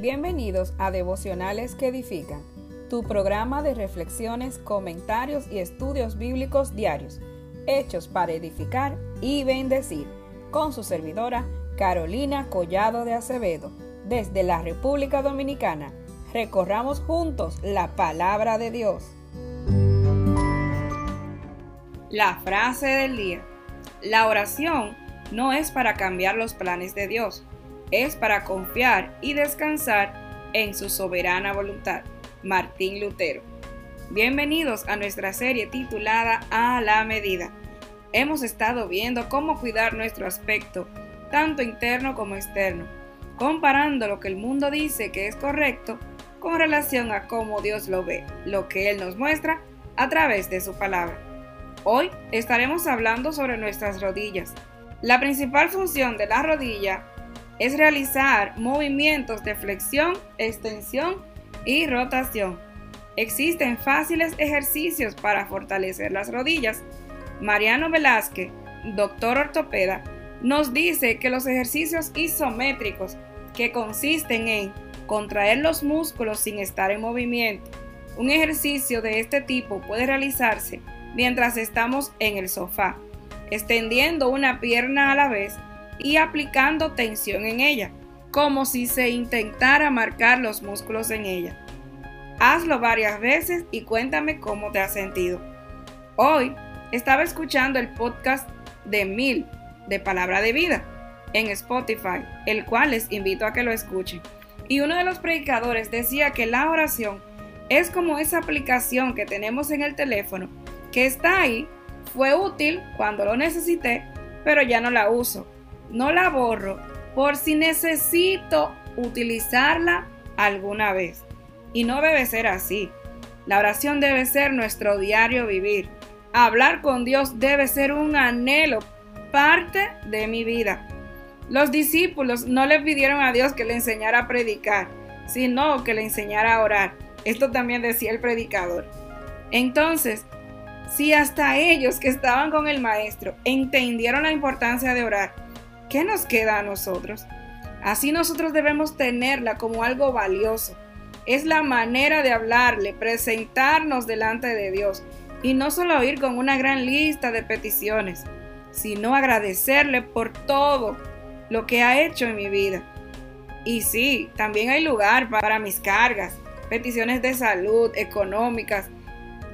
Bienvenidos a Devocionales que Edifican, tu programa de reflexiones, comentarios y estudios bíblicos diarios, hechos para edificar y bendecir, con su servidora Carolina Collado de Acevedo, desde la República Dominicana. Recorramos juntos la palabra de Dios. La frase del día. La oración no es para cambiar los planes de Dios es para confiar y descansar en su soberana voluntad. Martín Lutero. Bienvenidos a nuestra serie titulada A la medida. Hemos estado viendo cómo cuidar nuestro aspecto, tanto interno como externo, comparando lo que el mundo dice que es correcto con relación a cómo Dios lo ve, lo que Él nos muestra a través de su palabra. Hoy estaremos hablando sobre nuestras rodillas. La principal función de la rodilla es realizar movimientos de flexión, extensión y rotación. Existen fáciles ejercicios para fortalecer las rodillas. Mariano Velázquez, doctor ortopeda, nos dice que los ejercicios isométricos, que consisten en contraer los músculos sin estar en movimiento, un ejercicio de este tipo puede realizarse mientras estamos en el sofá, extendiendo una pierna a la vez y aplicando tensión en ella, como si se intentara marcar los músculos en ella. Hazlo varias veces y cuéntame cómo te has sentido. Hoy estaba escuchando el podcast de Mil de Palabra de Vida en Spotify, el cual les invito a que lo escuchen. Y uno de los predicadores decía que la oración es como esa aplicación que tenemos en el teléfono que está ahí, fue útil cuando lo necesité, pero ya no la uso no la borro por si necesito utilizarla alguna vez. Y no debe ser así. La oración debe ser nuestro diario vivir. Hablar con Dios debe ser un anhelo, parte de mi vida. Los discípulos no le pidieron a Dios que le enseñara a predicar, sino que le enseñara a orar. Esto también decía el predicador. Entonces, si hasta ellos que estaban con el maestro entendieron la importancia de orar, ¿qué nos queda a nosotros? Así nosotros debemos tenerla como algo valioso. Es la manera de hablarle, presentarnos delante de Dios y no solo ir con una gran lista de peticiones, sino agradecerle por todo lo que ha hecho en mi vida. Y sí, también hay lugar para mis cargas, peticiones de salud, económicas,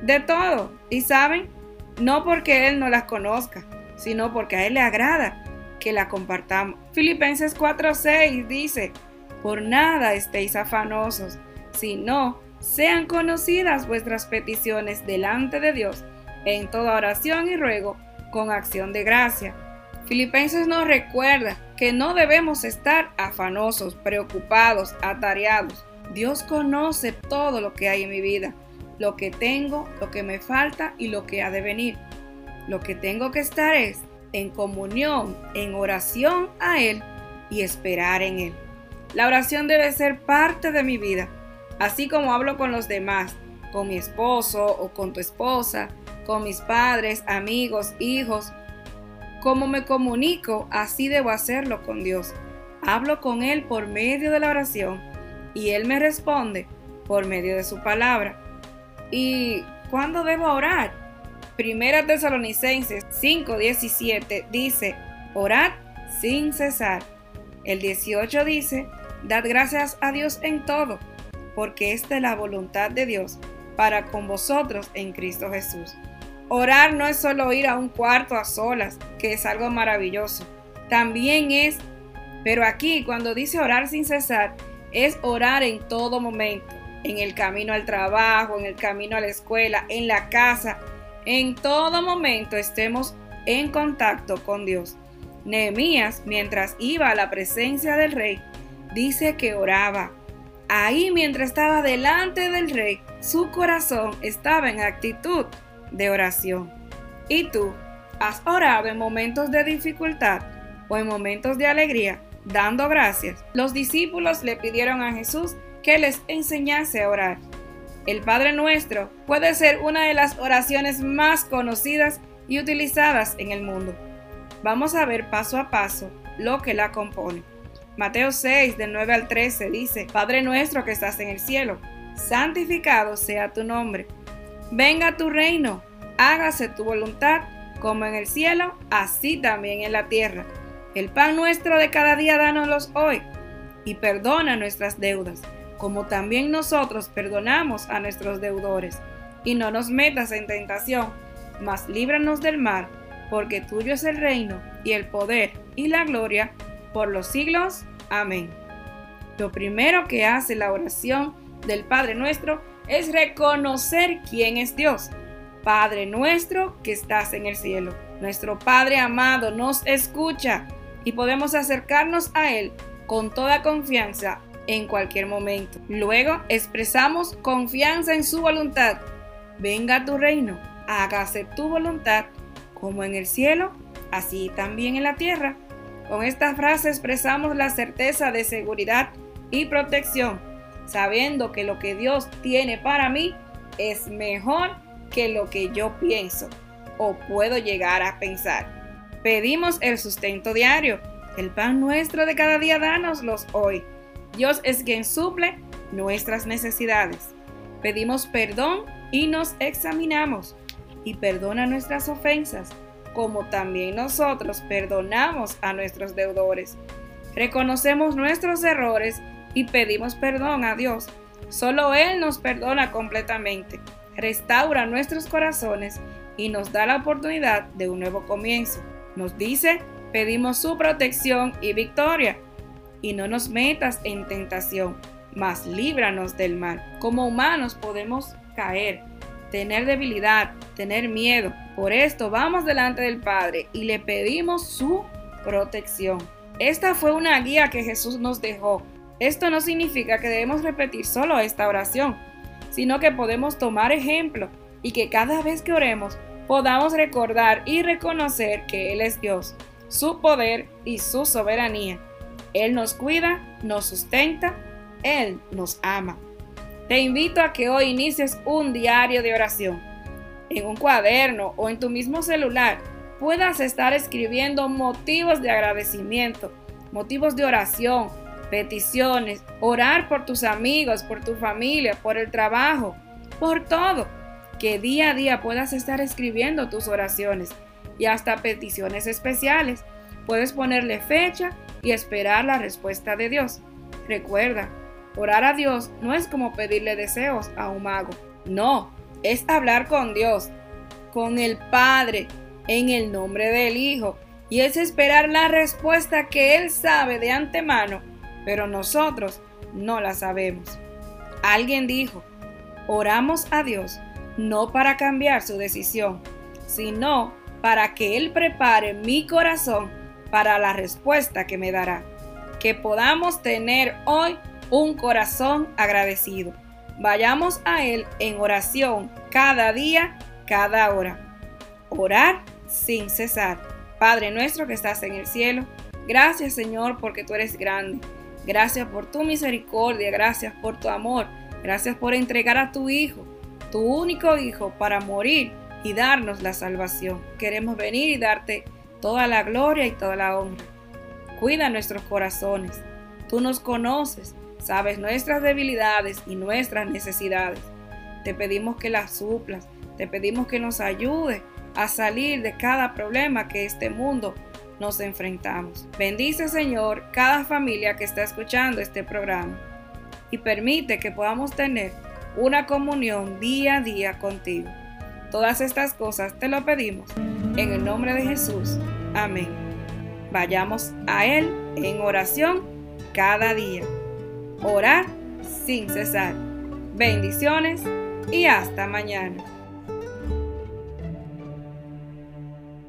de todo. Y saben, no porque Él no las conozca, sino porque a Él le agrada que la compartamos. Filipenses 4:6 dice, por nada estéis afanosos, sino sean conocidas vuestras peticiones delante de Dios en toda oración y ruego con acción de gracia. Filipenses nos recuerda que no debemos estar afanosos, preocupados, atareados. Dios conoce todo lo que hay en mi vida, lo que tengo, lo que me falta y lo que ha de venir. Lo que tengo que estar es en comunión, en oración a Él y esperar en Él. La oración debe ser parte de mi vida, así como hablo con los demás, con mi esposo o con tu esposa, con mis padres, amigos, hijos. Como me comunico, así debo hacerlo con Dios. Hablo con Él por medio de la oración y Él me responde por medio de su palabra. ¿Y cuándo debo orar? Primera Tesalonicenses 5:17 dice, orad sin cesar. El 18 dice, dad gracias a Dios en todo, porque esta es la voluntad de Dios para con vosotros en Cristo Jesús. Orar no es solo ir a un cuarto a solas, que es algo maravilloso. También es, pero aquí cuando dice orar sin cesar, es orar en todo momento, en el camino al trabajo, en el camino a la escuela, en la casa, en todo momento estemos en contacto con Dios. Nehemías, mientras iba a la presencia del rey, dice que oraba. Ahí mientras estaba delante del rey, su corazón estaba en actitud de oración. ¿Y tú? ¿Has orado en momentos de dificultad o en momentos de alegría, dando gracias? Los discípulos le pidieron a Jesús que les enseñase a orar. El Padre Nuestro puede ser una de las oraciones más conocidas y utilizadas en el mundo. Vamos a ver paso a paso lo que la compone. Mateo 6, del 9 al 13 dice, Padre nuestro que estás en el cielo, santificado sea tu nombre. Venga tu reino, hágase tu voluntad, como en el cielo, así también en la tierra. El pan nuestro de cada día dánoslo hoy, y perdona nuestras deudas, como también nosotros perdonamos a nuestros deudores. Y no nos metas en tentación, mas líbranos del mal, porque tuyo es el reino, y el poder, y la gloria, por los siglos. Amén. Lo primero que hace la oración del Padre nuestro es reconocer quién es Dios. Padre nuestro que estás en el cielo. Nuestro Padre amado nos escucha y podemos acercarnos a Él con toda confianza en cualquier momento. Luego expresamos confianza en su voluntad. Venga tu reino, hágase tu voluntad, como en el cielo, así también en la tierra. Con esta frase expresamos la certeza de seguridad y protección, sabiendo que lo que Dios tiene para mí es mejor que lo que yo pienso o puedo llegar a pensar. Pedimos el sustento diario, el pan nuestro de cada día, dánoslos hoy. Dios es quien suple nuestras necesidades. Pedimos perdón y nos examinamos y perdona nuestras ofensas, como también nosotros perdonamos a nuestros deudores. Reconocemos nuestros errores y pedimos perdón a Dios. Solo Él nos perdona completamente, restaura nuestros corazones y nos da la oportunidad de un nuevo comienzo. Nos dice, pedimos su protección y victoria. Y no nos metas en tentación, mas líbranos del mal. Como humanos podemos caer, tener debilidad, tener miedo. Por esto vamos delante del Padre y le pedimos su protección. Esta fue una guía que Jesús nos dejó. Esto no significa que debemos repetir solo esta oración, sino que podemos tomar ejemplo y que cada vez que oremos podamos recordar y reconocer que Él es Dios, su poder y su soberanía. Él nos cuida, nos sustenta, Él nos ama. Te invito a que hoy inicies un diario de oración. En un cuaderno o en tu mismo celular puedas estar escribiendo motivos de agradecimiento, motivos de oración, peticiones, orar por tus amigos, por tu familia, por el trabajo, por todo. Que día a día puedas estar escribiendo tus oraciones y hasta peticiones especiales. Puedes ponerle fecha y esperar la respuesta de Dios. Recuerda, orar a Dios no es como pedirle deseos a un mago. No, es hablar con Dios, con el Padre, en el nombre del Hijo. Y es esperar la respuesta que Él sabe de antemano, pero nosotros no la sabemos. Alguien dijo, oramos a Dios no para cambiar su decisión, sino para que Él prepare mi corazón para la respuesta que me dará. Que podamos tener hoy un corazón agradecido. Vayamos a Él en oración cada día, cada hora. Orar sin cesar. Padre nuestro que estás en el cielo, gracias Señor porque tú eres grande. Gracias por tu misericordia, gracias por tu amor, gracias por entregar a tu Hijo, tu único Hijo, para morir y darnos la salvación. Queremos venir y darte toda la gloria y toda la honra. Cuida nuestros corazones. Tú nos conoces, sabes nuestras debilidades y nuestras necesidades. Te pedimos que las suplas, te pedimos que nos ayude a salir de cada problema que este mundo nos enfrentamos. Bendice, Señor, cada familia que está escuchando este programa y permite que podamos tener una comunión día a día contigo. Todas estas cosas te lo pedimos en el nombre de Jesús. Amén. Vayamos a Él en oración cada día. Orar sin cesar. Bendiciones y hasta mañana.